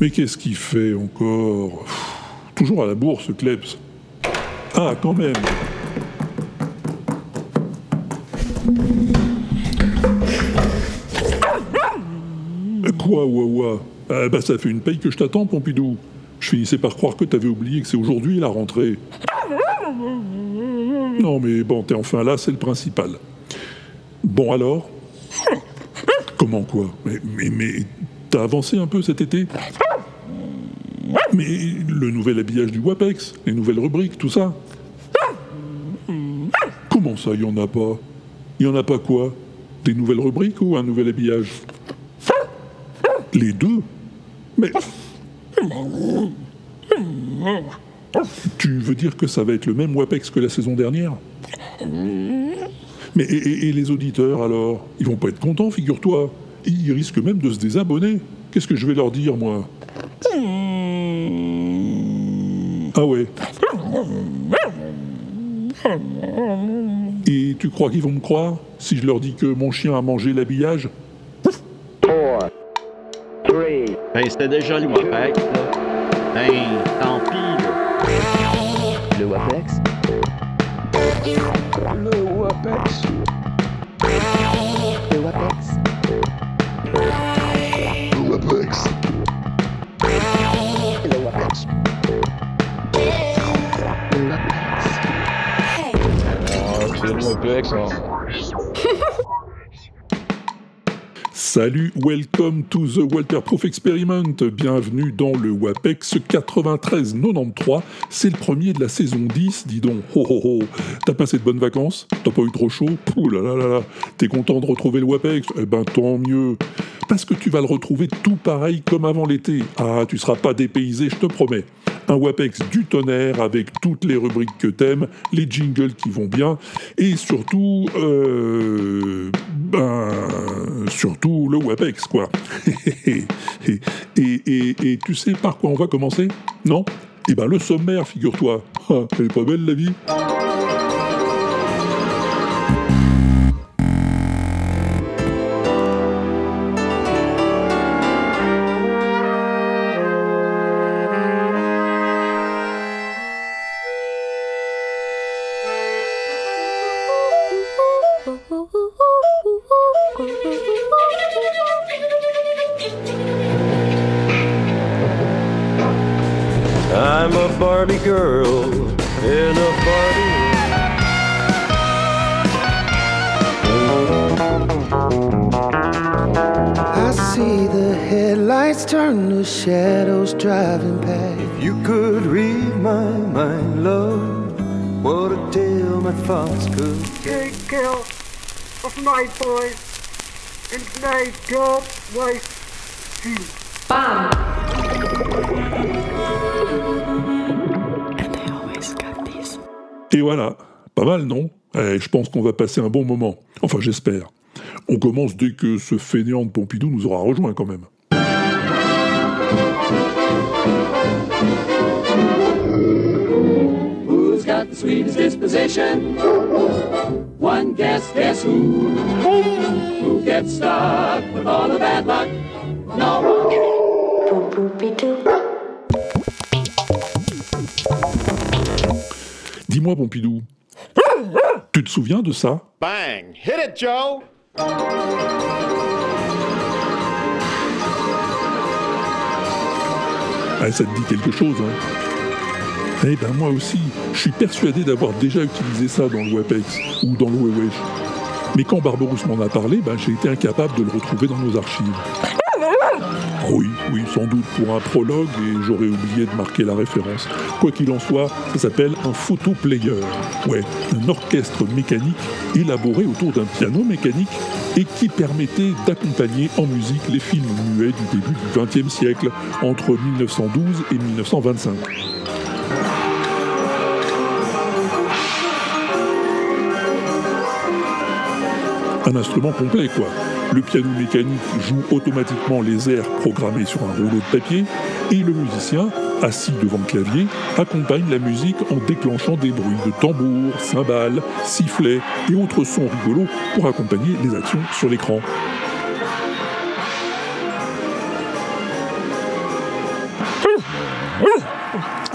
Mais qu'est-ce qu'il fait encore? Toujours à la bourse, Klebs. Ah, quand même Quoi, Wawa? Ah bah ça fait une paye que je t'attends, Pompidou. Je finissais par croire que t'avais oublié que c'est aujourd'hui la rentrée. Non mais bon, t'es enfin là, c'est le principal. Bon alors? Comment quoi Mais, mais, t'as avancé un peu cet été Mais le nouvel habillage du WAPEX, les nouvelles rubriques, tout ça. Comment ça, il y en a pas Il y en a pas quoi Des nouvelles rubriques ou un nouvel habillage Les deux Mais... Tu veux dire que ça va être le même WAPEX que la saison dernière Mais et, et- et les auditeurs alors? Ils vont pas être contents, figure-toi. Ils risquent même de se désabonner. Qu'est-ce que je vais leur dire, moi? Ah ouais. Et tu crois qu'ils vont me croire si je leur dis que mon chien a mangé l'habillage? Four, three, Ben, c'était déjà le WAPEX, là. Ben, tant pis, là. le WAPEX. Le WAPEX. Le WAPEX. Le WAPEX. Le WAPEX. c'est le WAPEX, hein. Salut, welcome to the Walter Proof Experiment. Bienvenue dans le WAPEX 93-93. C'est le premier de la saison 10, dis donc. Ho ho ho. T'as passé de bonnes vacances T'as pas eu trop chaud Pouh là là là là. T'es content de retrouver le WAPEX Eh ben tant mieux. Parce que tu vas le retrouver tout pareil comme avant l'été. Ah, tu seras pas dépaysé, je te promets. Un WAPEX du tonnerre avec toutes les rubriques que t'aimes, les jingles qui vont bien, et surtout, euh, ben, surtout le WAPEX, quoi. et, et, et, et tu sais par quoi on va commencer? Non? Eh ben le sommaire, figure-toi. Ah, Elle est pas belle la vie love. What a tale my thoughts could. Take care of my boy and my God wife too. Et voilà, pas mal, non? Eh, Je pense qu'on va passer un bon moment. Enfin, j'espère. On commence dès que ce fainéant de Pompidou nous aura rejoint quand même. Sweetest disposition? One guess, guess who? Who gets stuck with all the bad luck? No one. Dis-moi, Pompidou, tu te souviens de ça? Bang! Hit it, Joe! Ah, ça te dit quelque chose, hein? Eh ben moi aussi, je suis persuadé d'avoir déjà utilisé ça dans le WAPEX ou dans le Wewesh. Mais quand Barberousse m'en a parlé, ben, j'ai été incapable de le retrouver dans nos archives. Ah Oui, oui, sans doute pour un prologue et j'aurais oublié de marquer la référence. Quoi qu'il en soit, ça s'appelle un photoplayer. Ouais, un orchestre mécanique élaboré autour d'un piano mécanique et qui permettait d'accompagner en musique les films muets du début du XXe siècle, entre 1912 et 1925. Un instrument complet, quoi. Le piano mécanique joue automatiquement les airs programmés sur un rouleau de papier et le musicien, assis devant le clavier, accompagne la musique en déclenchant des bruits de tambours, cymbales, sifflets et autres sons rigolos pour accompagner les actions sur l'écran.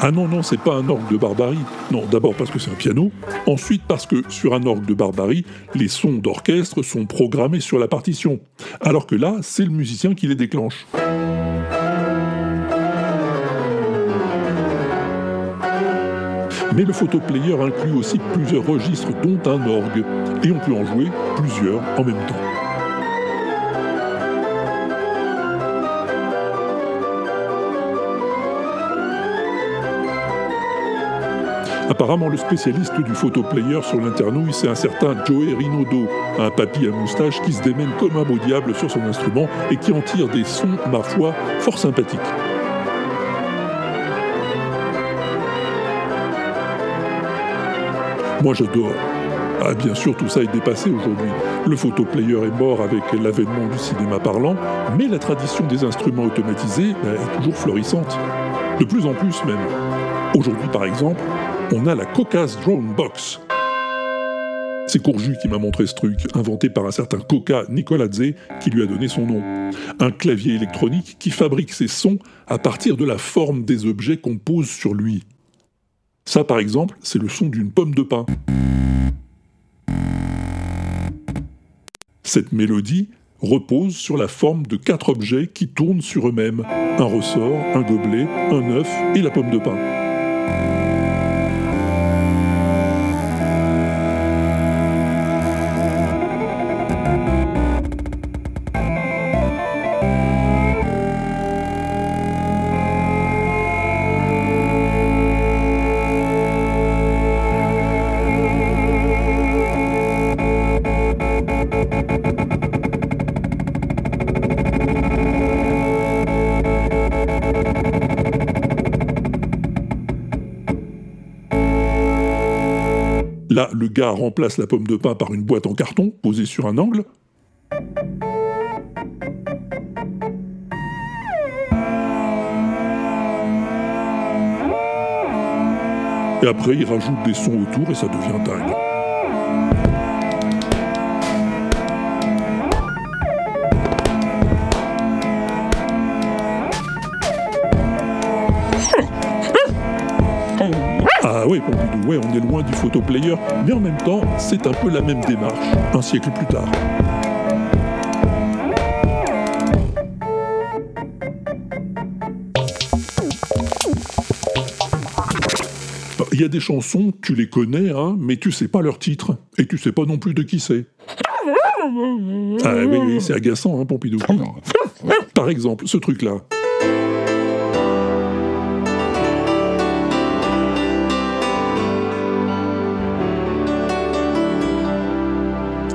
Ah non, non, c'est pas un orgue de barbarie. Non, d'abord parce que c'est un piano, ensuite parce que sur un orgue de barbarie, les sons d'orchestre sont programmés sur la partition, alors que là, c'est le musicien qui les déclenche. Mais le photoplayer inclut aussi plusieurs registres, dont un orgue, et on peut en jouer plusieurs en même temps. Apparemment, le spécialiste du photoplayer sur l'internouille, c'est un certain Joey Rinodo, un papy à moustache qui se démène comme un beau diable sur son instrument et qui en tire des sons, ma foi, fort sympathiques. Moi j'adore. Ah, bien sûr, tout ça est dépassé aujourd'hui. Le photoplayer est mort avec l'avènement du cinéma parlant, mais la tradition des instruments automatisés ben, est toujours florissante. De plus en plus même. Aujourd'hui, par exemple, on a la Caucase Drone Box. C'est Courju qui m'a montré ce truc, inventé par un certain Coca Nicoladze, qui lui a donné son nom. Un clavier électronique qui fabrique ses sons à partir de la forme des objets qu'on pose sur lui. Ça, par exemple, c'est le son d'une pomme de pin. Cette mélodie repose sur la forme de quatre objets qui tournent sur eux-mêmes. Un ressort, un gobelet, un œuf et la pomme de pin. Gars remplace la pomme de pain par une boîte en carton posée sur un angle. Et après, il rajoute des sons autour et ça devient dingue. Oui, Pompidou, ouais, on est loin du photoplayer, mais en même temps, c'est un peu la même démarche, un siècle plus tard. Il y a des chansons, tu les connais, hein, mais tu sais pas leur titre, et tu sais pas non plus de qui c'est. Ah oui, oui c'est agaçant, hein, Pompidou. Par exemple, ce truc-là.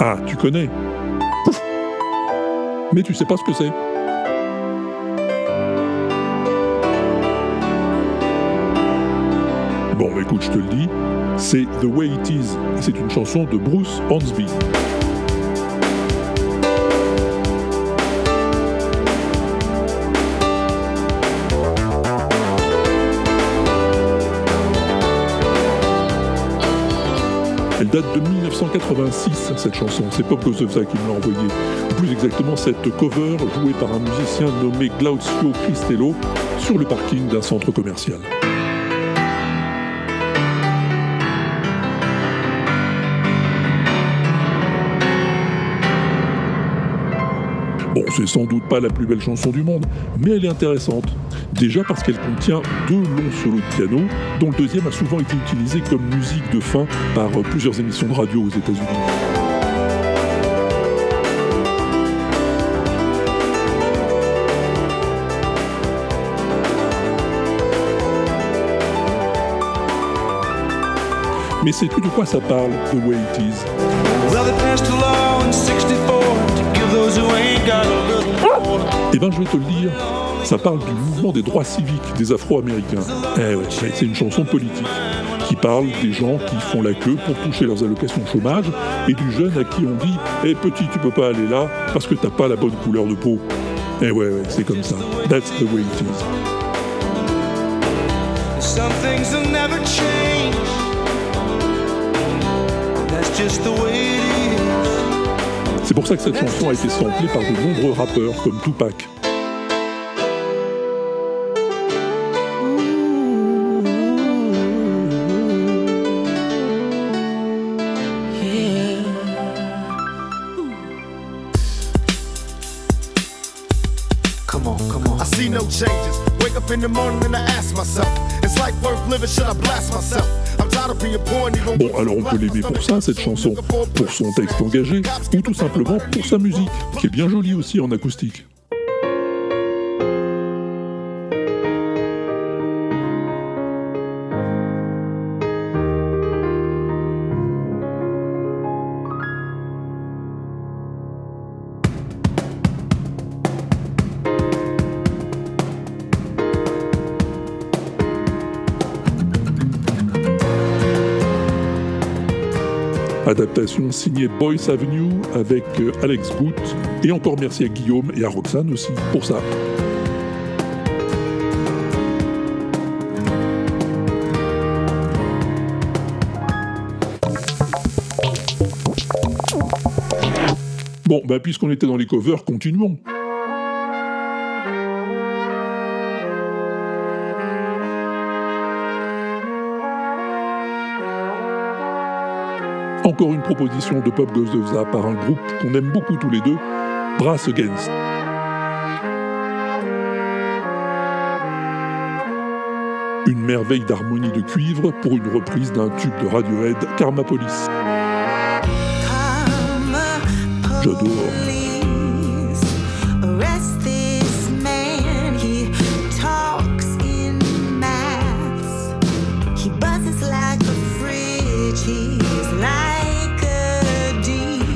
Ah, tu connais. Mais tu sais pas ce que c'est. Bon, bah, écoute, je te le dis, c'est The Way It Is. C'est une chanson de Bruce Hornsby. Elle date de 1986, cette chanson. C'est Pop Gozovza qui me l'a envoyée. Plus exactement, cette cover jouée par un musicien nommé Glaucio Cristello sur le parking d'un centre commercial. Bon, c'est sans doute pas la plus belle chanson du monde, mais elle est intéressante. Déjà parce qu'elle contient deux longs solos de piano, dont le deuxième a souvent été utilisé comme musique de fin par plusieurs émissions de radio aux États-Unis. Mais sais-tu de quoi ça parle, The Way It Is Well, they passed a law in 64 to give those who ain't got a little more. Eh ben, je vais te le dire, ça parle du mouvement des droits civiques des Afro-Américains. Eh ouais, c'est une chanson politique qui parle des gens qui font la queue pour toucher leurs allocations chômage et du jeune à qui on dit Eh petit, tu peux pas aller là parce que t'as pas la bonne couleur de peau. Eh ouais, ouais c'est comme ça. That's the way it is. Some things will never change. That's just the way it is. C'est pour ça que cette chanson a été samplée par de nombreux rappeurs comme Tupac. Bon, alors on peut l'aimer pour ça, cette chanson, pour son texte engagé, ou tout simplement pour sa musique, qui est bien jolie aussi en acoustique. Adaptation signée Boys Avenue avec euh, Alex Good. Et encore merci à Guillaume et à Roxane aussi pour ça. Bon, bah puisqu'on était dans les covers, continuons. Encore une proposition de Pop Goes the Zap par un groupe qu'on aime beaucoup tous les deux, Brass Against. Une merveille d'harmonie de cuivre pour une reprise d'un tube de Radiohead, Karma Police. J'adore.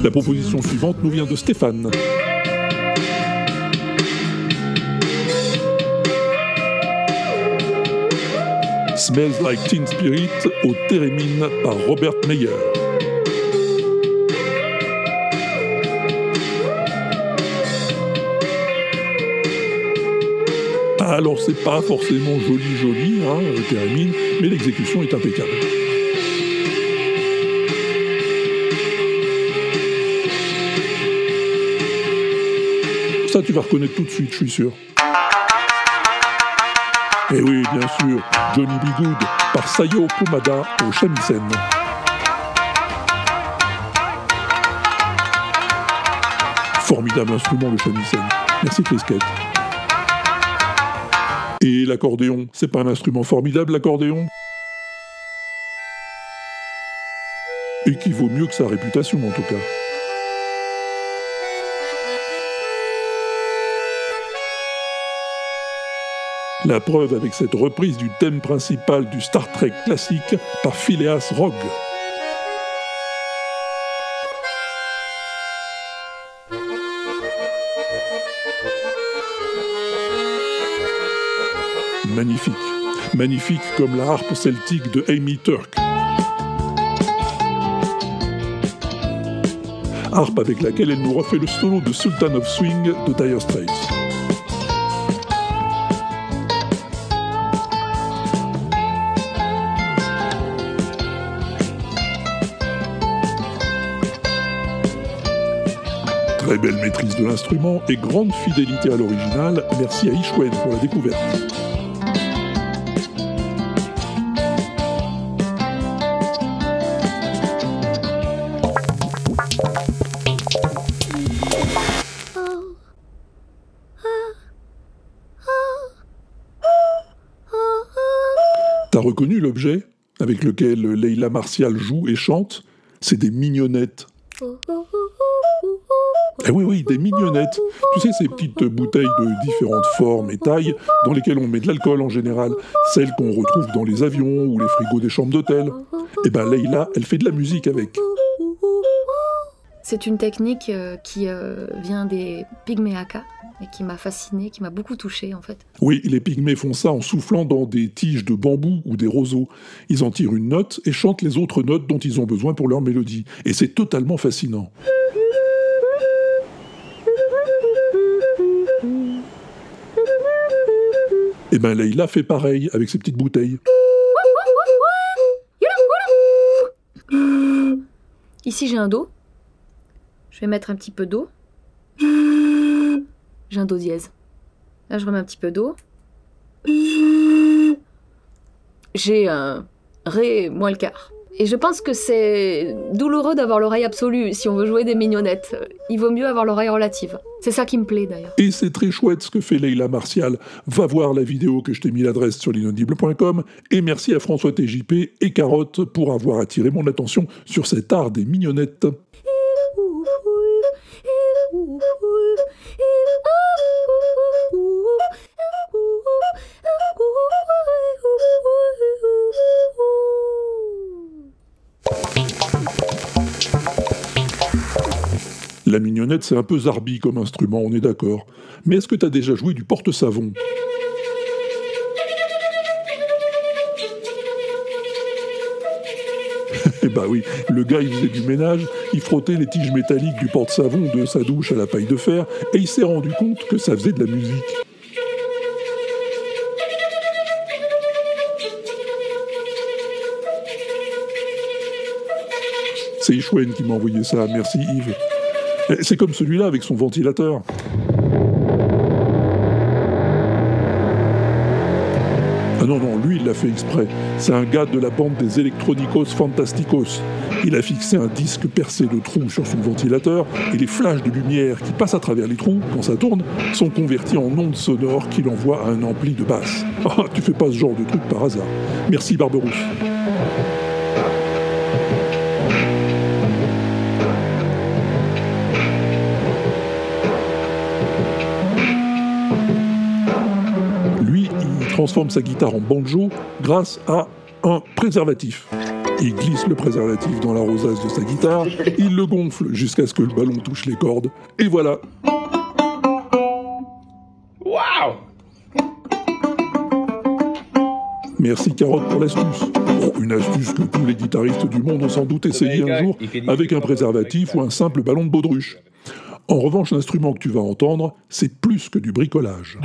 La proposition suivante nous vient de Stéphane. Smells Like Teen Spirit au Térémine par Robert Meyer. Alors c'est pas forcément joli joli, hein, le Térémine, mais l'exécution est impeccable. Tu vas reconnaître tout de suite, je suis sûr. Et oui, bien sûr, Johnny B. Good par Sayo Kumada au shamisen. Formidable instrument, le shamisen. Merci Chris. Et l'accordéon, c'est pas un instrument formidable, l'accordéon? Et qui vaut mieux que sa réputation, en tout cas. La preuve avec cette reprise du thème principal du Star Trek classique par Phileas Rogue. Magnifique. Magnifique comme la harpe celtique de Amy Turk. Harpe avec laquelle elle nous refait le solo de Sultan of Swing de Dire Straits. Très belle maîtrise de l'instrument et grande fidélité à l'original, merci à Ishwen pour la découverte. T'as reconnu l'objet avec lequel Leila Martial joue et chante? C'est des mignonnettes. Eh oui, oui, des mignonnettes. Tu sais, ces petites bouteilles de différentes formes et tailles dans lesquelles on met de l'alcool en général, celles qu'on retrouve dans les avions ou les frigos des chambres d'hôtel. Eh ben, Leila, elle fait de la musique avec. C'est une technique euh, qui euh, vient des pygméaka et qui m'a fascinée, qui m'a beaucoup touchée en fait. Oui, les pygmées font ça en soufflant dans des tiges de bambou ou des roseaux. Ils en tirent une note et chantent les autres notes dont ils ont besoin pour leur mélodie. Et c'est totalement fascinant. Ben Leïla fait pareil avec ses petites bouteilles. Ici j'ai un Do. Je vais mettre un petit peu d'eau. J'ai un Do dièse. Là je remets un petit peu d'eau. J'ai un Ré moins le quart. Et je pense que c'est douloureux d'avoir l'oreille absolue si on veut jouer des mignonnettes. Il vaut mieux avoir l'oreille relative. C'est ça qui me plaît d'ailleurs. Et c'est très chouette ce que fait Leila Martial. Va voir la vidéo que je t'ai mis l'adresse sur l'inaudible.com. Et merci à François TJP et Carotte pour avoir attiré mon attention sur cet art des mignonnettes. La mignonnette, c'est un peu zarbi comme instrument, on est d'accord. Mais est-ce que t'as déjà joué du porte-savon? Eh bah oui, le gars il faisait du ménage, il frottait les tiges métalliques du porte-savon de sa douche à la paille de fer, et il s'est rendu compte que ça faisait de la musique. C'est Chouenne qui m'a envoyé ça, merci Yves. C'est comme celui-là avec son ventilateur. Ah non, non, lui, il l'a fait exprès. C'est un gars de la bande des Electronicos Fantasticos. Il a fixé un disque percé de trous sur son ventilateur et les flashs de lumière qui passent à travers les trous, quand ça tourne, sont convertis en ondes sonores qu'il envoie à un ampli de basse. Ah, tu fais pas ce genre de truc par hasard. Merci Barberousse. Transforme sa guitare en banjo grâce à un préservatif. Il glisse le préservatif dans la rosace de sa guitare, il le gonfle jusqu'à ce que le ballon touche les cordes, et voilà. Wow! Merci Carotte pour l'astuce. Oh, une astuce que tous les guitaristes du monde ont sans doute essayé un jour avec un préservatif ou un simple ballon de baudruche. En revanche, l'instrument que tu vas entendre, c'est plus que du bricolage.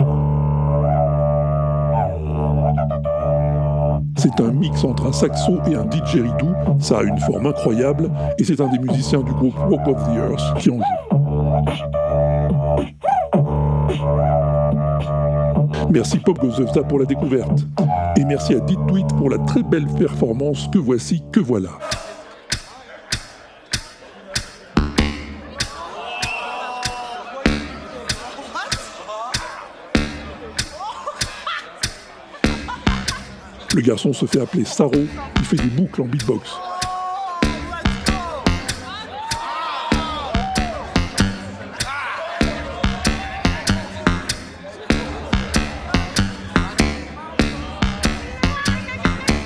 C'est un mix entre un saxo et un didgeridoo, ça a une forme incroyable, et c'est un des musiciens du groupe Walk of the Earth qui en joue. Merci Pop Star pour la découverte. Et merci à Dit Tweet pour la très belle performance que voici, que voilà. Le garçon se fait appeler Saro, il fait des boucles en beatbox.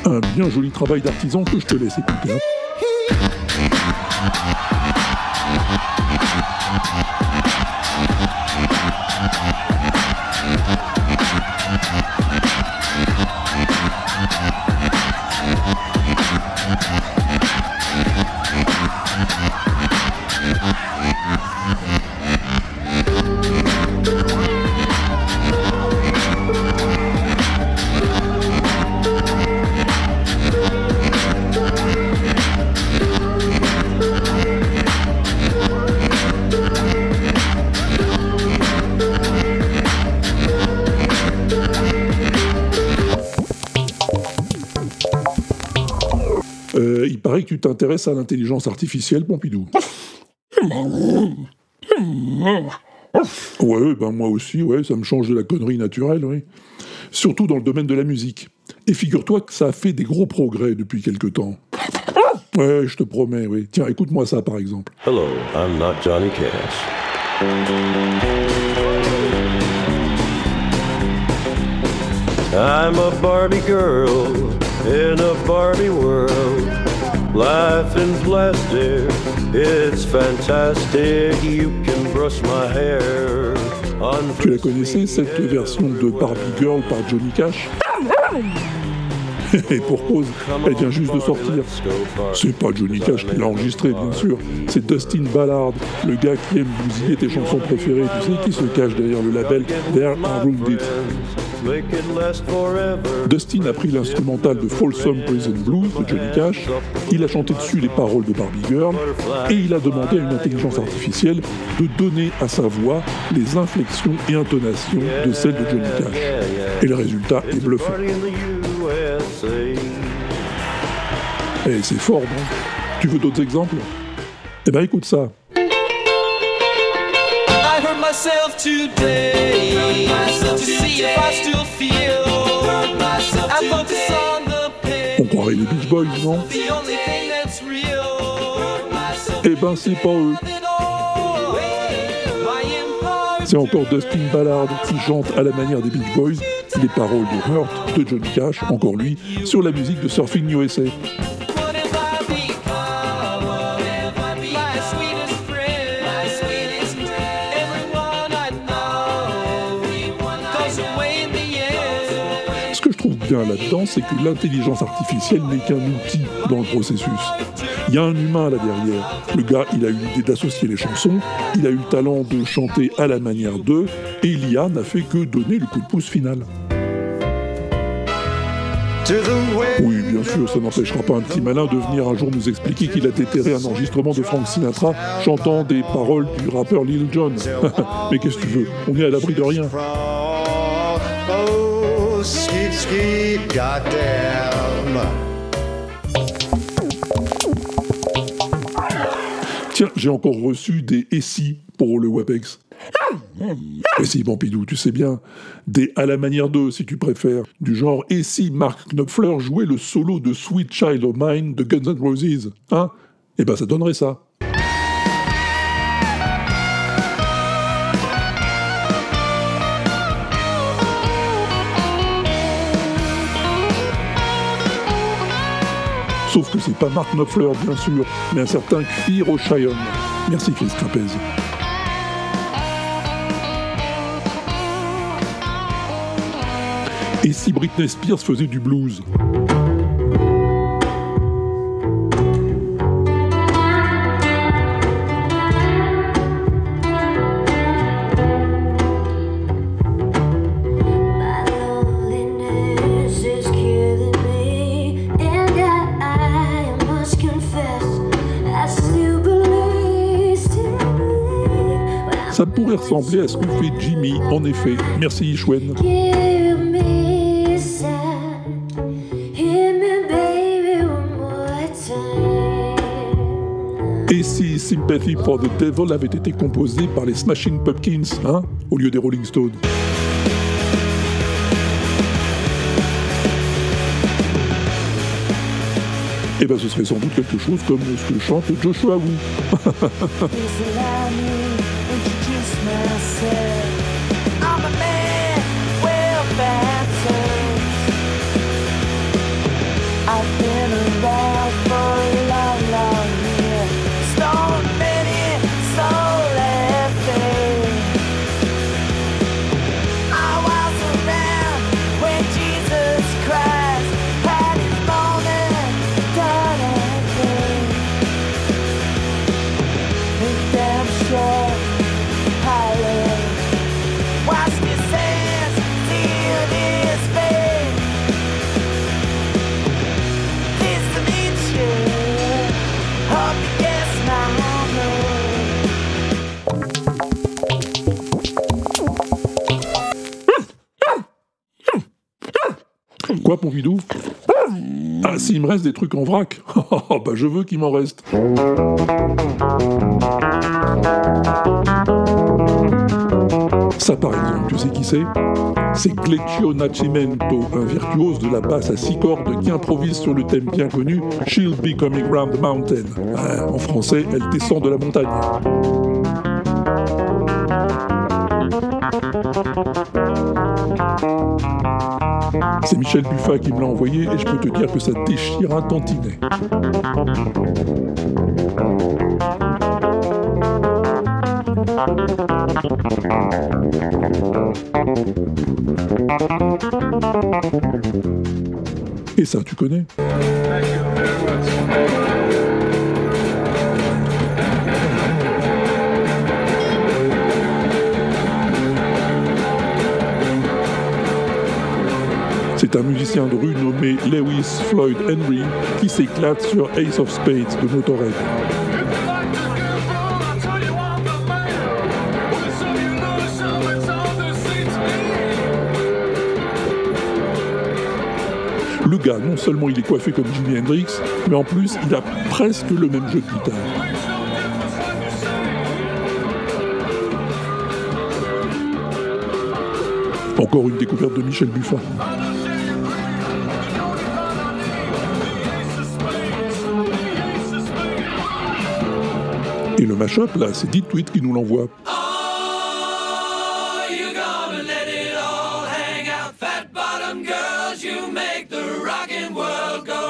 Un bien joli travail d'artisan que je te laisse écouter. hein. Que tu t'intéresses à l'intelligence artificielle, Pompidou. Ouais, ben moi aussi, ouais, ça me change de la connerie naturelle, oui. Surtout dans le domaine de la musique. Et figure-toi que ça a fait des gros progrès depuis quelque temps. Ouais, je te promets, oui. Tiens, écoute-moi ça par exemple. Hello, I'm not Johnny Cash. I'm a Barbie girl in a Barbie world. Life in plastic, it's fantastic. You can brush my hair. Tu la connaissais, cette version de Barbie Girl par Johnny Cash Et pour cause, elle vient juste de sortir. C'est pas Johnny Cash qui l'a enregistré, bien sûr. C'est Dustin Ballard, le gars qui aime bousiller tes chansons préférées. Tu sais, qui se cache derrière le label There Are Wounded. Make it last forever. Dustin a pris l'instrumental de Folsom Prison Blues de Johnny Cash, il a chanté dessus les paroles de Barbie Girl, et il a demandé à une intelligence artificielle de donner à sa voix les inflexions et intonations de celles de Johnny Cash. Et le résultat est bluffant. Party in the USA. Eh, c'est fort, non? Tu veux d'autres exemples? Eh ben écoute ça. I myself today I on croirait les Beach Boys, non the only thing that's real. Eh ben c'est pas eux. C'est encore Dustin Ballard qui chante à la manière des Beach Boys les paroles de Hurt de Johnny Cash, encore lui, sur la musique de Surfing USA. Trouve bien là-dedans, c'est que l'intelligence artificielle n'est qu'un outil dans le processus. Il y a un humain là derrière. Le gars, il a eu l'idée d'associer les chansons, il a eu le talent de chanter à la manière d'eux, et l'IA n'a fait que donner le coup de pouce final. Oui, bien sûr, ça n'empêchera pas un petit malin de venir un jour nous expliquer qu'il a déterré un enregistrement de Frank Sinatra chantant des paroles du rappeur Lil Jon. Mais qu'est-ce que tu veux? On est à l'abri de rien. Tiens, j'ai encore reçu des si pour le WebEx. Et si, Pompidou, tu sais bien, des à la manière d'eux, si tu préfères, du genre et si Mark Knopfler jouait le solo de Sweet Child of Mine de Guns N' Roses, hein? Eh ben ça donnerait ça. Sauf que c'est pas Mark Knopfler, bien sûr, mais un certain Kfir O'Shayon. Merci Chris Trapez. Et si Britney Spears faisait du blues? Ça pourrait ressembler à ce que fait Jimmy, en effet. Merci Ishwen. Et si Sympathy for the Devil avait été composé par les Smashing Pumpkins, hein, au lieu des Rolling Stones? Eh ben ce serait sans doute quelque chose comme ce que chante Joshua Wu. Quoi, Pompidou Ah, s'il me reste des trucs en vrac Oh, bah je veux qu'il m'en reste. Ça, par exemple, tu sais qui c'est? C'est Clecchio Nascimento, un virtuose de la basse à six cordes qui improvise sur le thème bien connu She'll Be Coming Round the Mountain. Ah, en français, elle descend de la montagne. Michel Buffat qui me l'a envoyé et je peux te dire que ça déchire un tantinet. Et ça, tu connais? C'est un musicien de rue nommé Lewis Floyd Henry qui s'éclate sur Ace of Spades de Motorhead. Le gars, non seulement il est coiffé comme Jimi Hendrix, mais en plus il a presque le même jeu de guitare. Encore une découverte de Michel Buffat. Et le mashup, là, c'est Dit Tweet qui nous l'envoie.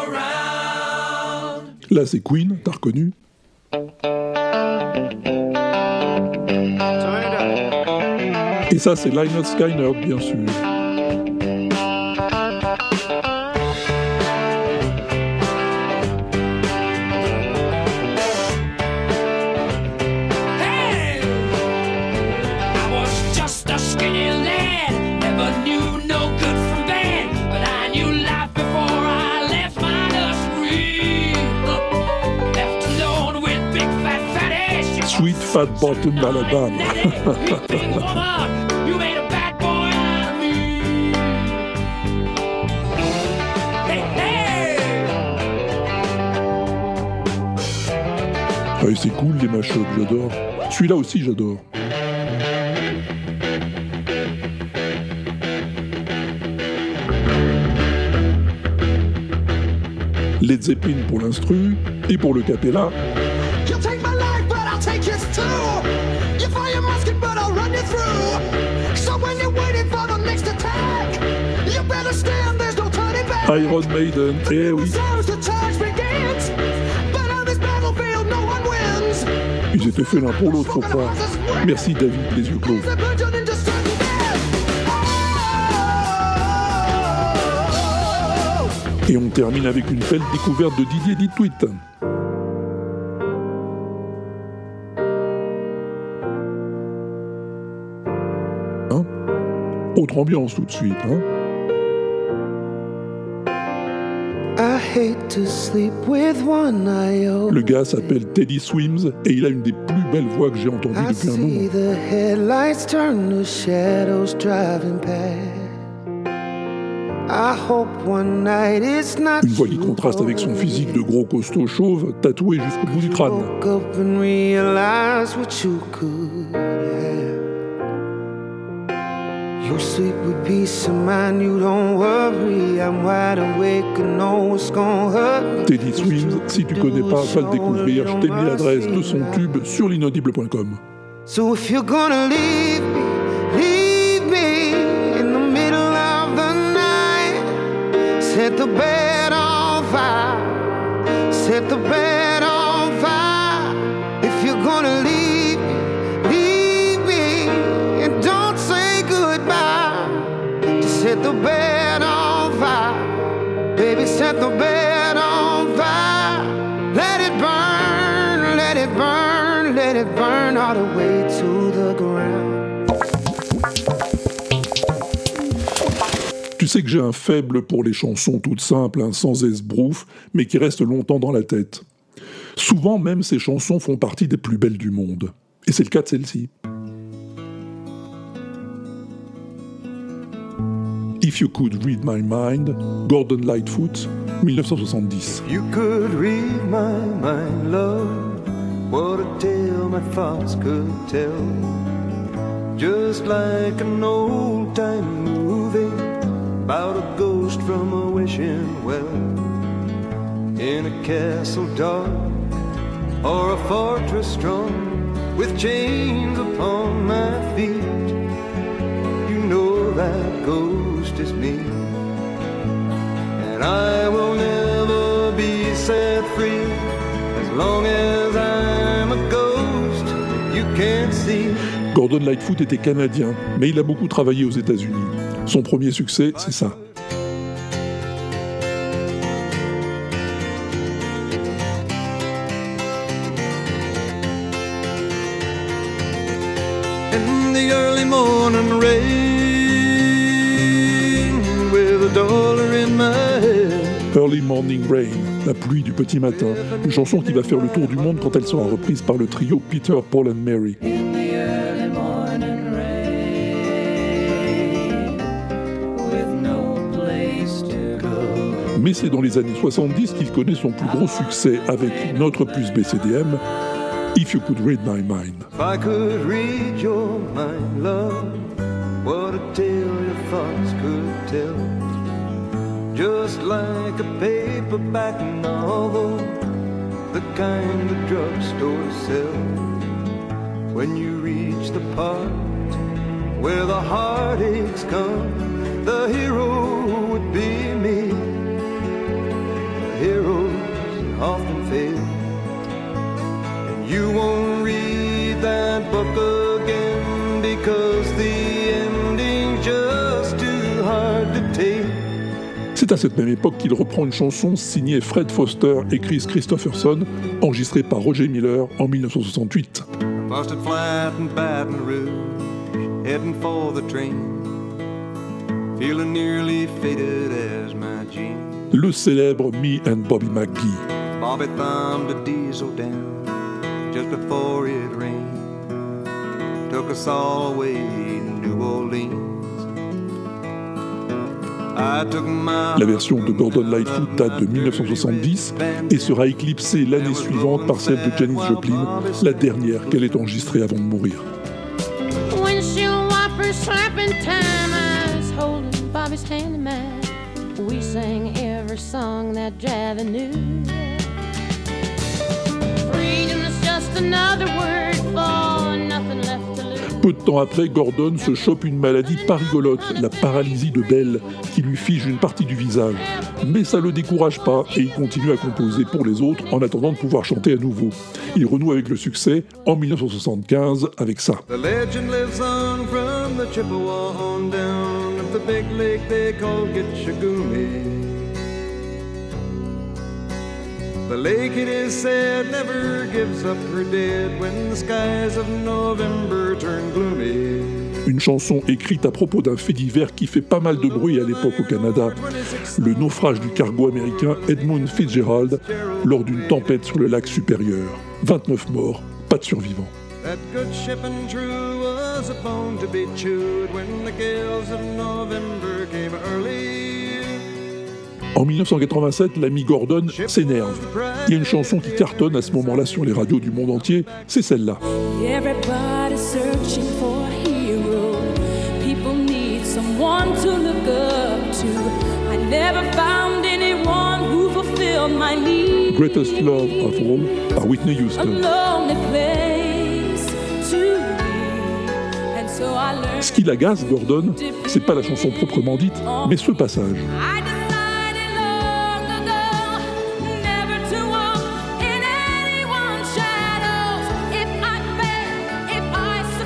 Round. Là, c'est Queen, t'as reconnu Et ça, c'est Lynyrd Skynyrd, bien sûr. Me. Hey, hey. Ouais, c'est cool les mashups, j'adore. Celui-là aussi, j'adore. Led Zeppelin pour l'instru et pour le capella, Iron Maiden, eh oui, ils étaient faits l'un pour l'autre, croire. Merci David, les yeux clos. Et on termine avec une belle découverte de Didier Ditweet. Hein? Autre ambiance tout de suite, hein? Le gars s'appelle Teddy Swims et il a une des plus belles voix que j'ai entendues I depuis un moment. Une voix qui contraste avec son physique de gros costaud chauve, tatoué jusqu'au bout du crâne. You sleep with peace of mind, you don't worry. I'm wide awake and know what's gonna hurt me. Teddy Swims, si tu connais pas, va le découvrir. Je t'ai mis l'adresse de son tube sur l'inaudible.com. So if you're gonna leave me, leave me in the middle of the night. Set the bed on fire. Set the bed Tu sais que j'ai un faible pour les chansons toutes simples, hein, sans esbrouf, mais qui restent longtemps dans la tête. Souvent même, ces chansons font partie des plus belles du monde. Et c'est le cas de celle-ci. If You Could Read My Mind, Gordon Lightfoot, 1970. You could read my mind, love. What a tale my thoughts could tell. Just like an old time movie about a ghost from a wishing well. In a castle dark or a fortress strong with chains upon my feet. You know that ghost Gordon Lightfoot était canadien, mais il a beaucoup travaillé aux États-Unis. Son premier succès, c'est ça. La pluie du petit matin, une chanson qui va faire le tour du monde quand elle sera reprise par le trio Peter, Paul and Mary. Mais c'est dans les années 70 qu'il connaît son plus gros succès avec notre plus BCDM, If You Could Read My Mind. Just like a paperback novel, the kind the drugstore sells. When you reach the part where the heartaches come, the hero would be me. The heroes often fail. And you won't read that book again because C'est à cette même époque qu'il reprend une chanson signée Fred Foster et Chris Christopherson, enregistrée par Roger Miller en 1968. Busted flat in Baton Rouge, heading for the train. Feeling nearly faded as my jeans. Le célèbre Me and Bobby McGee. Bobby thumbed a diesel down just before it rained. Took us all away to New Orleans. La version de Gordon Lightfoot date de 1970 et sera éclipsée l'année suivante par celle de Janis Joplin, la dernière qu'elle ait enregistrée avant de mourir. Après, Gordon se chope une maladie pas rigolote, la paralysie de Bell, qui lui fige une partie du visage. Mais ça le décourage pas et il continue à composer pour les autres en attendant de pouvoir chanter à nouveau. Il renoue avec le succès en 1975 avec ça. The lake it is said, never gives up her dead when the skies of November turn gloomy. Une chanson écrite à propos d'un fait divers qui fait pas mal de bruit à l'époque au Canada. Le naufrage du cargo américain Edmund Fitzgerald lors d'une tempête sur le lac supérieur. 29 morts, pas de survivants. That good ship and true was a bone to be chewed when the gales of November came early. En 1987, l'ami Gordon s'énerve. Il y a une chanson qui cartonne à ce moment-là sur les radios du monde entier, c'est celle-là. Greatest Love of All par Whitney Houston. Ce qui l'agace, Gordon, c'est pas la chanson proprement dite, mais ce passage.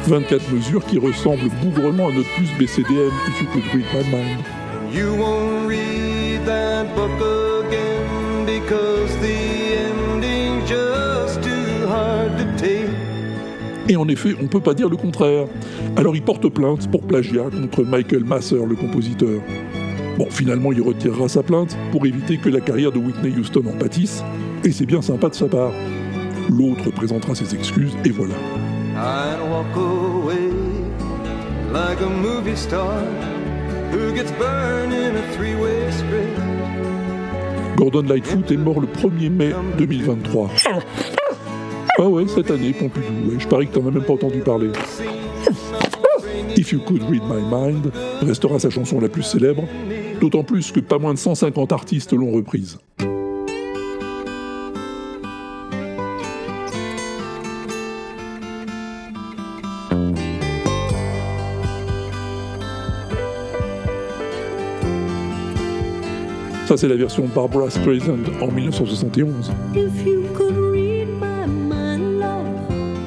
24 mesures qui ressemblent bougrement à notre plus BCDM If You Could Read My Mind. You won't read that book again because the ending's just too hard to take. Et en effet, on peut pas dire le contraire. Alors il porte plainte pour plagiat contre Michael Masser, le compositeur. Bon, finalement, il retirera sa plainte pour éviter que la carrière de Whitney Houston en pâtisse, et c'est bien sympa de sa part. L'autre présentera ses excuses, et voilà. I'd walk away like a movie star who gets burned in a three-way script. Gordon Lightfoot est mort le 1er mai 2023. Ah ouais, cette année, Pompidou, ouais, je parie que t'en as même pas entendu parler. If You Could Read My Mind restera sa chanson la plus célèbre, d'autant plus que pas moins de 150 artistes l'ont reprise. Ça, c'est la version Barbara Streisand en 1971. If you could read my mind, love,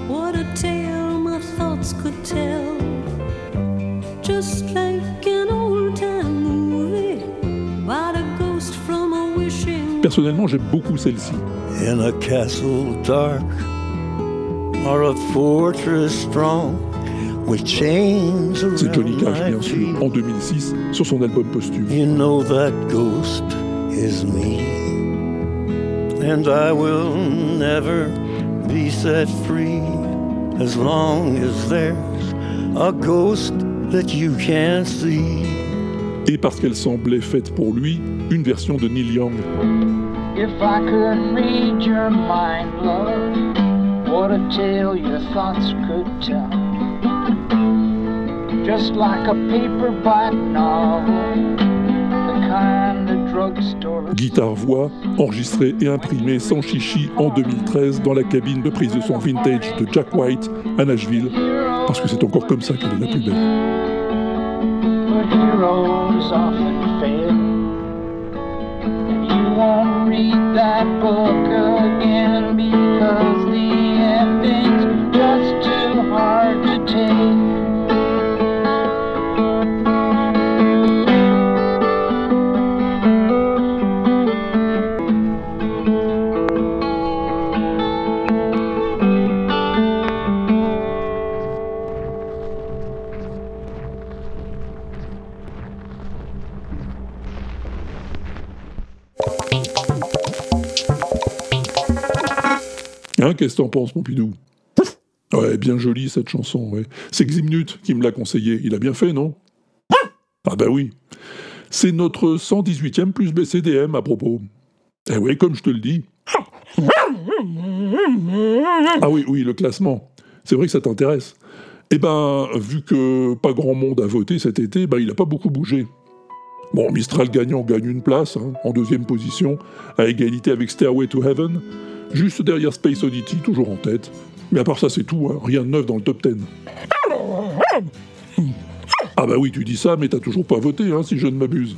what a tale my thoughts could tell. Just like an old time movie about a ghost from a wishing. Personnellement, j'aime beaucoup celle-ci. In a castle dark or a fortress strong with chains C'est Johnny Cash, bien sûr, en 2006, sur son album posthume. You know that ghost? Is me, and I will never be set free as long as there's a ghost that you can't see. Et parce qu'elle semblait faite pour lui, une version de Neil Young. If I could read your mind, love, what a tale your thoughts could tell. Just like a paperback novel, Guitare-voix, enregistrée et imprimée sans chichi en 2013 dans la cabine de prise de son vintage de Jack White à Nashville, parce que c'est encore comme ça qu'elle est la plus belle. Qu'est-ce que t'en penses, Pompidou Ouais, bien jolie cette chanson, ouais. C'est Ximnut qui me l'a conseillé. Il a bien fait, non? Ah bah oui. C'est notre 118e plus BCDM à propos. Eh oui, comme je te le dis. Ah oui, oui, le classement. C'est vrai que ça t'intéresse. Eh ben, vu que pas grand monde a voté cet été, ben, il n'a pas beaucoup bougé. Bon, Mistral gagnant gagne une place, hein, en deuxième position, à égalité avec Stairway to Heaven, juste derrière Space Oddity, toujours en tête. Mais à part ça, c'est tout, hein, rien de neuf dans le top 10. Ah bah oui, tu dis ça, mais t'as toujours pas voté, hein, si je ne m'abuse.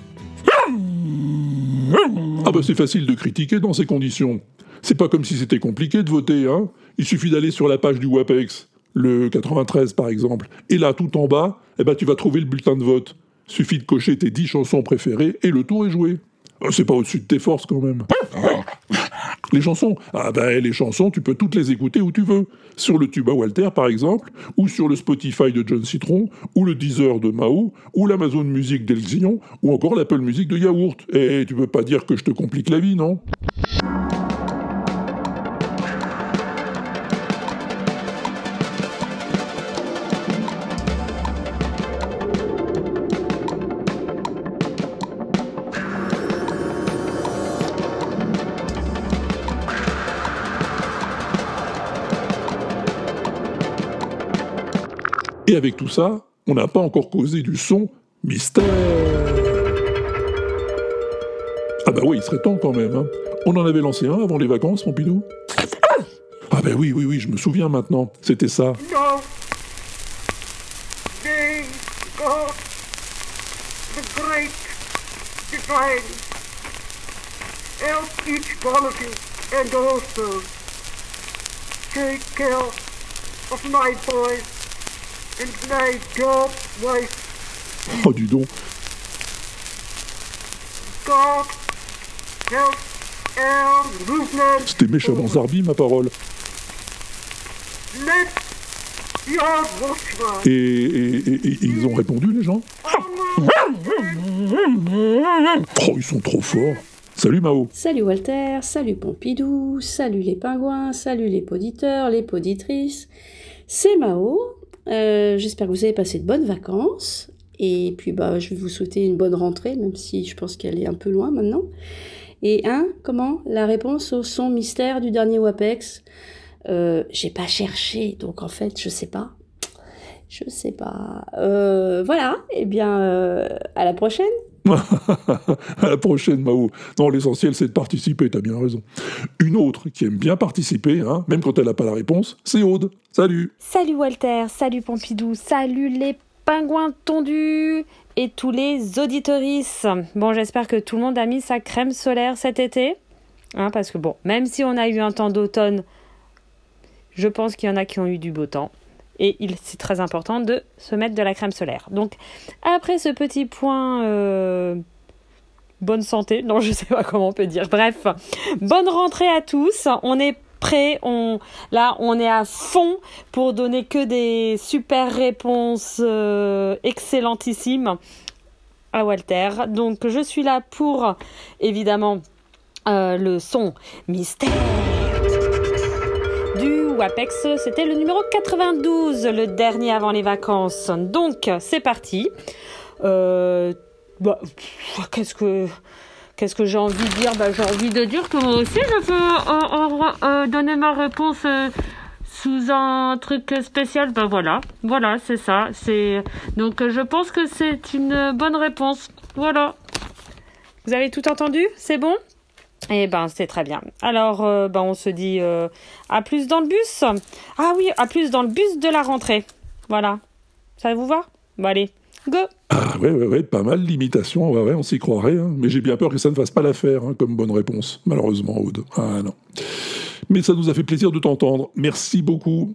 Ah bah c'est facile de critiquer dans ces conditions. C'est pas comme si c'était compliqué de voter, hein. Il suffit d'aller sur la page du WAPEX, le 93 par exemple, et là, tout en bas, eh ben, tu vas trouver le bulletin de vote. Suffit de cocher tes 10 chansons préférées et le tour est joué. Euh, C'est pas au-dessus de tes forces quand même. Les chansons Ah ben les chansons, tu peux toutes les écouter où tu veux. Sur le tuba Walter par exemple, ou sur le Spotify de John Citron, ou le Deezer de Mao, ou l'Amazon Music d'Elxion, ou encore l'Apple Music de Yaourt. Et tu peux pas dire que je te complique la vie, non? Et avec tout ça, on n'a pas encore causé du son mystère. Ah bah oui, il serait temps quand même. hein. On en avait lancé un avant les vacances, Pompidou Ah bah oui, oui, oui, je me souviens maintenant. C'était ça. No. They got the great divine. Help each one of you and also take care of my boys and my job wife. Oh, our movement. C'était méchamment zarbi, ma parole. Et- et- et ils ont répondu, les gens Oh, ils sont trop forts. Salut Mao. Salut Walter, salut Pompidou, salut les pingouins, salut les poditeurs, les poditrices. C'est Mao. Euh, J'espère que vous avez passé de bonnes vacances. Et puis bah, je vais vous souhaiter une bonne rentrée, même si je pense qu'elle est un peu loin maintenant. Et hein, comment? La réponse au son mystère du dernier WAPEX euh, J'ai pas cherché, donc en fait, je sais pas. Je sais pas. Euh, voilà, et bien, euh, à la prochaine. À la prochaine, Mao. Non, l'essentiel, c'est de participer, t'as bien raison. Une autre qui aime bien participer, hein, même quand elle n'a pas la réponse, c'est Aude. Salut Salut Walter, salut Pompidou, salut les pingouins tondus et tous les auditoristes. Bon, j'espère que tout le monde a mis sa crème solaire cet été. Hein, parce que bon, même si on a eu un temps d'automne, je pense qu'il y en a qui ont eu du beau temps. Et c'est très important de se mettre de la crème solaire. Donc, après ce petit point euh, bonne santé, non, je sais pas comment on peut dire. Bref, bonne rentrée à tous. On est prêts. On, là, on est à fond pour donner que des super réponses euh, excellentissimes à Walter. Donc, je suis là pour évidemment euh, le son mystère WAPEX. C'était le numéro 92, le dernier avant les vacances. Donc, c'est parti. Euh, Bah, qu'est-ce que. Qu'est-ce que j'ai envie de dire? Bah, J'ai envie de dire que moi aussi, je peux euh, euh, donner ma réponse sous un truc spécial. Bah voilà, voilà, c'est ça. Donc je pense que c'est une bonne réponse. Voilà. Vous avez tout entendu? C'est bon? Eh ben, c'est très bien. Alors, euh, ben, on se dit euh, à plus dans le bus. Ah oui, à plus dans le bus de la rentrée. Voilà. Ça vous va? Bon, allez, go Ah ouais, ouais, pas mal l'imitation, on s'y croirait, hein. mais j'ai bien peur que ça ne fasse pas l'affaire hein, comme bonne réponse, malheureusement, Aude. Ah non. Mais ça nous a fait plaisir de t'entendre, merci beaucoup.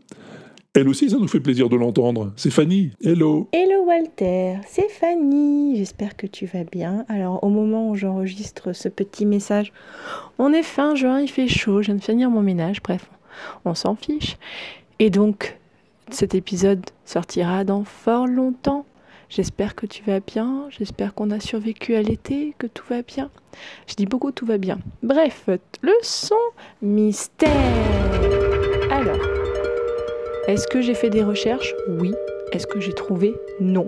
Elle aussi, ça nous fait plaisir de l'entendre. C'est Fanny, hello Hello Walter, c'est Fanny, j'espère que tu vas bien. Alors au moment où j'enregistre ce petit message, on est fin juin, il fait chaud, je viens de finir mon ménage, bref, on s'en fiche. Et donc cet épisode sortira dans fort longtemps. J'espère que tu vas bien, j'espère qu'on a survécu à l'été, que tout va bien. Je dis beaucoup tout va bien. Bref, le son mystère. Alors, est-ce que j'ai fait des recherches? Oui. Est-ce que j'ai trouvé? Non.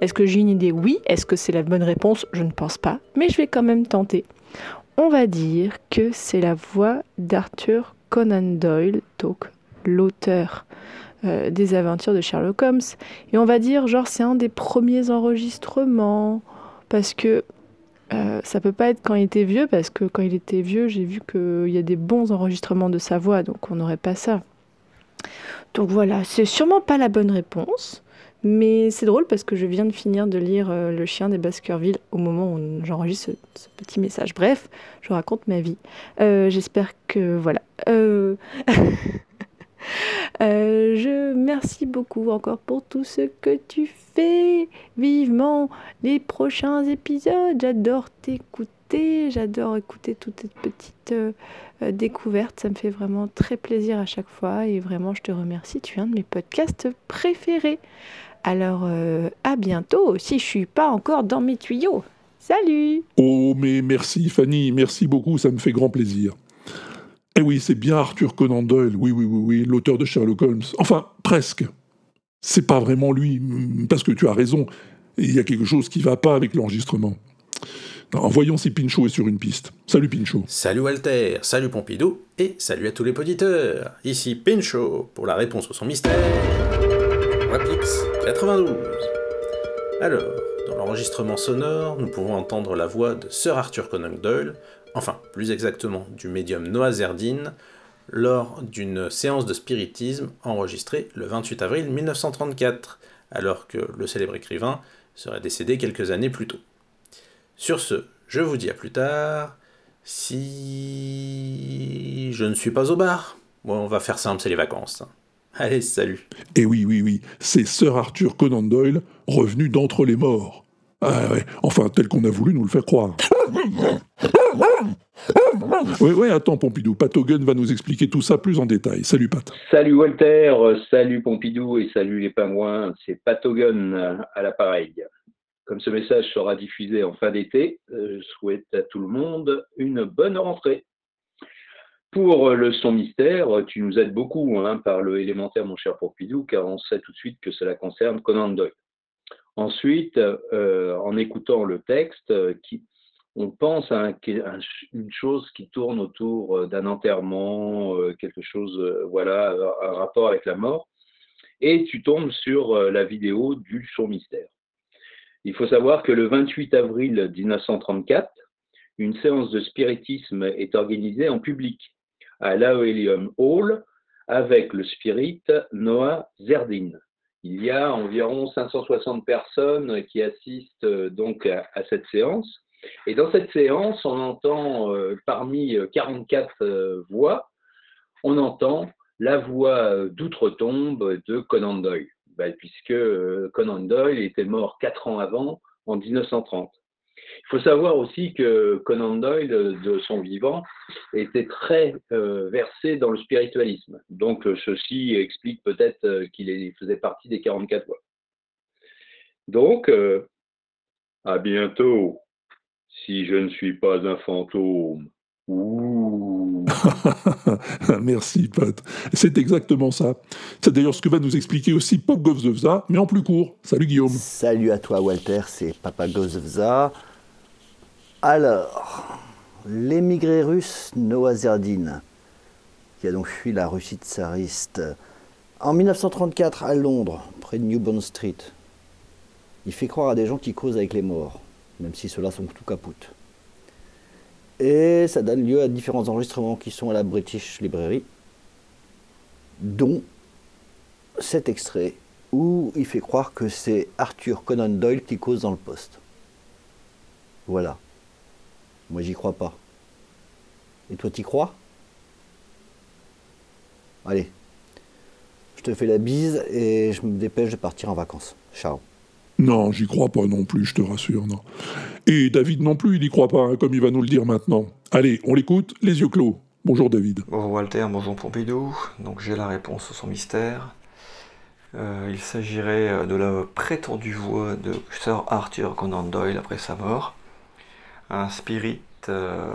Est-ce que j'ai une idée? Oui. Est-ce que c'est la bonne réponse? Je ne pense pas. Mais je vais quand même tenter. On va dire que c'est la voix d'Arthur Conan Doyle, donc l'auteur euh, des aventures de Sherlock Holmes. Et on va dire, genre, c'est un des premiers enregistrements. Parce que euh, ça peut pas être quand il était vieux, parce que quand il était vieux, j'ai vu qu'il y a des bons enregistrements de sa voix, donc on n'aurait pas ça. Donc voilà, c'est sûrement pas la bonne réponse, mais c'est drôle parce que je viens de finir de lire euh, Le chien des Baskerville au moment où j'enregistre ce, petit message. Bref, je raconte ma vie. Euh, J'espère que voilà. Euh, je merci beaucoup encore pour tout ce que tu fais. Vivement les prochains épisodes. J'adore t'écouter. J'adore écouter toutes tes petites euh, euh, découvertes. Ça me fait vraiment très plaisir à chaque fois. Et vraiment, je te remercie. Tu es un de mes podcasts préférés. Alors, euh, à bientôt. Si je suis pas encore dans mes tuyaux. Salut Oh, mais merci Fanny, merci beaucoup, ça me fait grand plaisir. Eh oui, c'est bien Arthur Conan Doyle, oui, oui, oui, oui, l'auteur de Sherlock Holmes. Enfin, presque. C'est pas vraiment lui, parce que tu as raison, il y a quelque chose qui va pas avec l'enregistrement. En voyons si Pinchot est sur une piste. Salut Pinchot. Salut Walter, salut Pompidou, et salut à tous les auditeurs. Ici Pinchot pour la réponse au son mystère. Wapix 92. Alors, dans l'enregistrement sonore, nous pouvons entendre la voix de Sir Arthur Conan Doyle, enfin, plus exactement du médium Noah Zerdine, lors d'une séance de spiritisme enregistrée le 28 avril 1934, alors que le célèbre écrivain serait décédé quelques années plus tôt. Sur ce, je vous dis à plus tard. Si je ne suis pas au bar, bon, on va faire simple, c'est les vacances. Allez, salut. Et oui, oui, oui, c'est Sir Arthur Conan Doyle, revenu d'entre les morts. Ah ouais, enfin, tel qu'on a voulu nous le faire croire. Oui, oui, attends, Pompidou, Pat Hogan va nous expliquer tout ça plus en détail. Salut, Pat. Salut Walter, euh, salut Pompidou et salut les pingouins, c'est Pat Hogan euh, à l'appareil. Comme ce message sera diffusé en fin d'été, euh, je souhaite à tout le monde une bonne rentrée. Pour euh, le son mystère, tu nous aides beaucoup hein, par le élémentaire, mon cher Pompidou, car on sait tout de suite que cela concerne Conan Doyle. Ensuite, euh, en écoutant le texte, euh, on pense à un- un- une chose qui tourne autour euh, d'un enterrement, euh, quelque chose, euh, voilà, un rapport avec la mort, et tu tombes sur euh, la vidéo du son mystère. Il faut savoir que le 28 avril 1934, une séance de spiritisme est organisée en public à l'Aoelium Hall avec le spirit Noah Zerdin. Il y a environ 560 personnes qui assistent euh, donc à, cette séance. Et dans cette séance, on entend euh, parmi euh, 44 euh, voix, on entend la voix d'outre-tombe de Conan Doyle, Ben, puisque euh, Conan Doyle était mort quatre ans avant, en 1930. Il faut savoir aussi que Conan Doyle, euh, de son vivant, était très euh, versé dans le spiritualisme. Donc ceci explique peut-être qu'il faisait partie des 44 voix. Donc, à bientôt, si je ne suis pas un fantôme. Merci, Pat. C'est exactement ça. C'est d'ailleurs ce que va nous expliquer aussi Pop Govzevza, mais en plus court. Salut Guillaume. Salut à toi Walter, c'est Papa Govzevza. Alors, l'émigré russe Noah Zerdin, qui a donc fui la Russie tsariste en 1934 à Londres, près de New Bond Street. Il fait croire à des gens qui causent avec les morts, même si ceux-là sont tout capoutes. Et ça donne lieu à différents enregistrements qui sont à la British Library, dont cet extrait où il fait croire que c'est Arthur Conan Doyle qui cause dans le poste. Voilà. Moi, j'y crois pas. Et toi, t'y crois? Allez. Je te fais la bise et je me dépêche de partir en vacances. Ciao. Non, j'y crois pas non plus, je te rassure, non. Et David non plus, il y croit pas, hein, comme il va nous le dire maintenant. Allez, on l'écoute, les yeux clos. Bonjour David. Bonjour Walter, bonjour Pompidou. Donc j'ai la réponse au son mystère. Euh, il s'agirait euh, de la prétendue voix de Sir Arthur Conan Doyle après sa mort. Un spirit euh,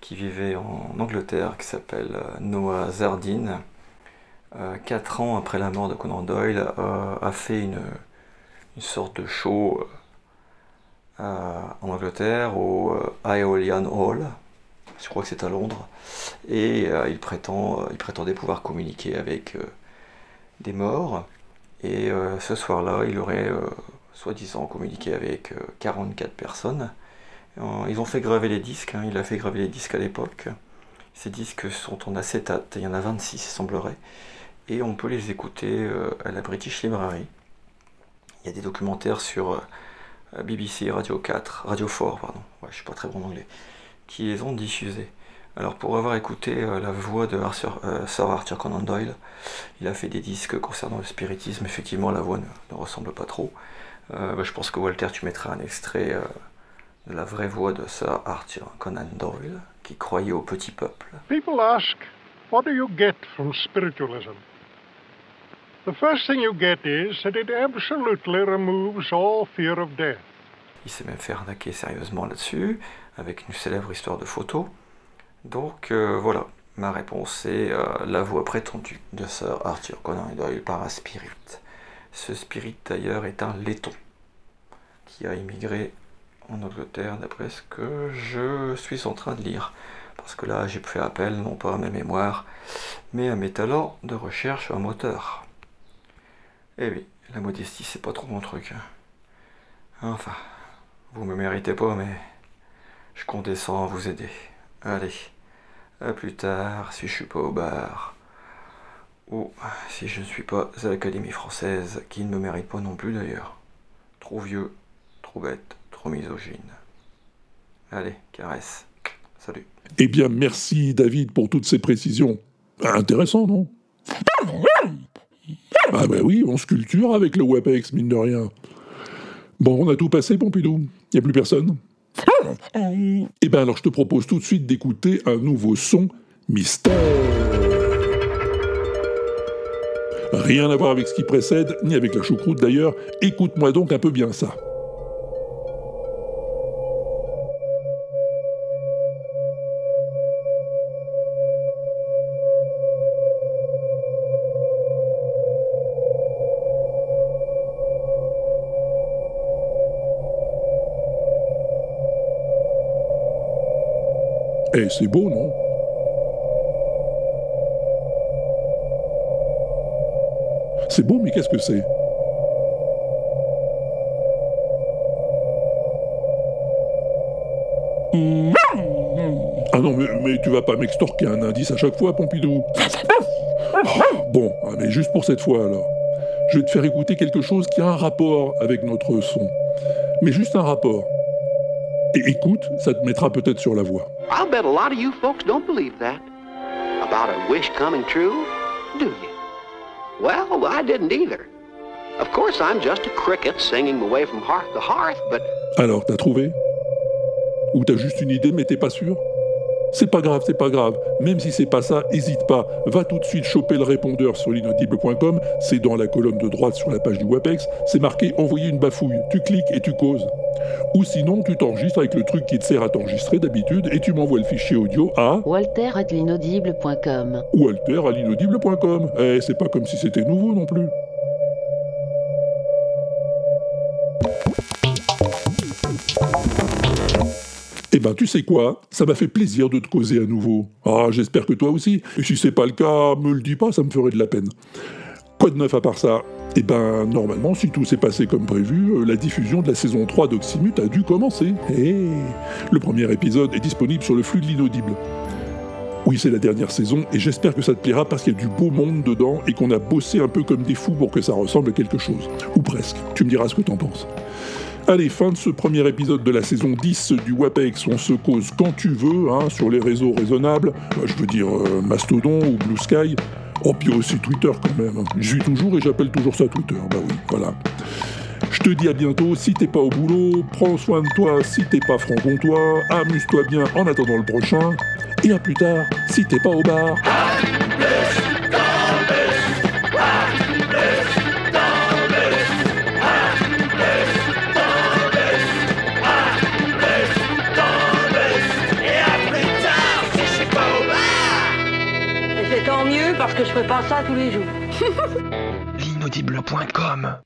qui vivait en Angleterre qui s'appelle Noah Zardine. Quatre ans après la mort de Conan Doyle, a fait une, une sorte de show euh, en Angleterre au euh, Aeolian Hall, je crois que c'est à Londres, et euh, il, prétend, euh, il prétendait pouvoir communiquer avec euh, des morts, et euh, ce soir-là, il aurait euh, soi-disant communiqué avec euh, 44 personnes. Euh, Ils ont fait graver les disques, hein, il a fait graver les disques à l'époque. Ces disques sont en acétate, il y en a 26, il semblerait, et on peut les écouter euh, à la British Library. Il y a des documentaires sur euh, BBC Radio 4, Radio 4, pardon, ouais, je suis pas très bon en anglais, qui les ont diffusés. Alors pour avoir écouté euh, la voix de euh, Sir Arthur Conan Doyle, il a fait des disques concernant le spiritisme, effectivement la voix ne, ressemble pas trop. Bah, je pense que Walter tu mettras un extrait de la vraie voix de Sir Arthur Conan Doyle, qui croyait au petit peuple. People ask, what do you get from spiritualism? The first thing you get is that it absolutely removes all fear of death. Il s'est même fait arnaquer sérieusement là-dessus, avec une célèbre histoire de photo. Donc euh, voilà, ma réponse est euh, la voix prétendue de Sir Arthur Conan Doyle par un spirit. Ce spirit d'ailleurs est un laiton qui a immigré en Angleterre d'après ce que je suis en train de lire. Parce que là j'ai fait appel non pas à mes mémoires, mais à mes talents de recherche en moteur. Eh oui, la modestie c'est pas trop mon truc. hein. Enfin, vous me méritez pas, mais je condescends à vous aider. Allez, à plus tard si je suis pas au bar. Ou si je ne suis pas à l'Académie française, qui ne me mérite pas non plus d'ailleurs. Trop vieux, trop bête, trop misogyne. Allez, caresse. Salut. Eh bien, merci David pour toutes ces précisions. Intéressant, non? Ah ben oui, on sculpture avec le WAPEX, mine de rien. Bon, on a tout passé, Pompidou Y a plus personne Eh ben alors je te propose tout de suite d'écouter un nouveau son mystère. Rien à voir avec ce qui précède, ni avec la choucroute d'ailleurs. Écoute-moi donc un peu bien ça. Eh, c'est beau, non? C'est beau, mais qu'est-ce que c'est? Ah non, mais, tu vas pas m'extorquer un indice à chaque fois, Pompidou Bon, ah, mais juste pour cette fois alors. Je vais te faire écouter quelque chose qui a un rapport avec notre son. Mais juste un rapport. Et écoute, ça te mettra peut-être sur la voie. I'll bet a lot of you folks don't believe that. About a wish coming true, do you? Well, I didn't either. Of course, I'm just a cricket singing away from hearth to hearth, but Alors, t'as trouvé? Ou t'as juste une idée mais t'es pas sûr? C'est pas grave, c'est pas grave. Même si c'est pas ça, hésite pas. Va tout de suite choper le répondeur sur l'inaudible.com. C'est dans la colonne de droite sur la page du WAPEX. C'est marqué envoyer une bafouille. Tu cliques et tu causes. Ou sinon, tu t'enregistres avec le truc qui te sert à t'enregistrer d'habitude et tu m'envoies le fichier audio à Walter at l'inaudible.com. walter à l'inaudible.com. Eh, c'est pas comme si c'était nouveau non plus. Eh ben, tu sais quoi? Ça m'a fait plaisir de te causer à nouveau. Ah, j'espère que toi aussi. Et si c'est pas le cas, me le dis pas, ça me ferait de la peine. Quoi de neuf à part ça? Eh ben, normalement, si tout s'est passé comme prévu, euh, la diffusion de la saison 3 d'Oxymute a dû commencer. Eh Le premier épisode est disponible sur le flux de l'inaudible. Oui, c'est la dernière saison, et j'espère que ça te plaira parce qu'il y a du beau monde dedans et qu'on a bossé un peu comme des fous pour que ça ressemble à quelque chose. Ou presque. Tu me diras ce que t'en penses. Allez, fin de ce premier épisode de la saison 10 du WAPEX. On se cause quand tu veux, hein, sur les réseaux raisonnables. Euh, je veux dire euh, Mastodon ou Blue Sky. Oh, puis aussi Twitter quand même. Je vis toujours et j'appelle toujours ça Twitter. Bah oui, voilà. Je te dis à bientôt, si t'es pas au boulot, prends soin de toi si t'es pas franc-comtois, amuse-toi bien en attendant le prochain, et à plus tard, si t'es pas au bar. Parce que je fais pas ça tous les jours. L'inaudible.com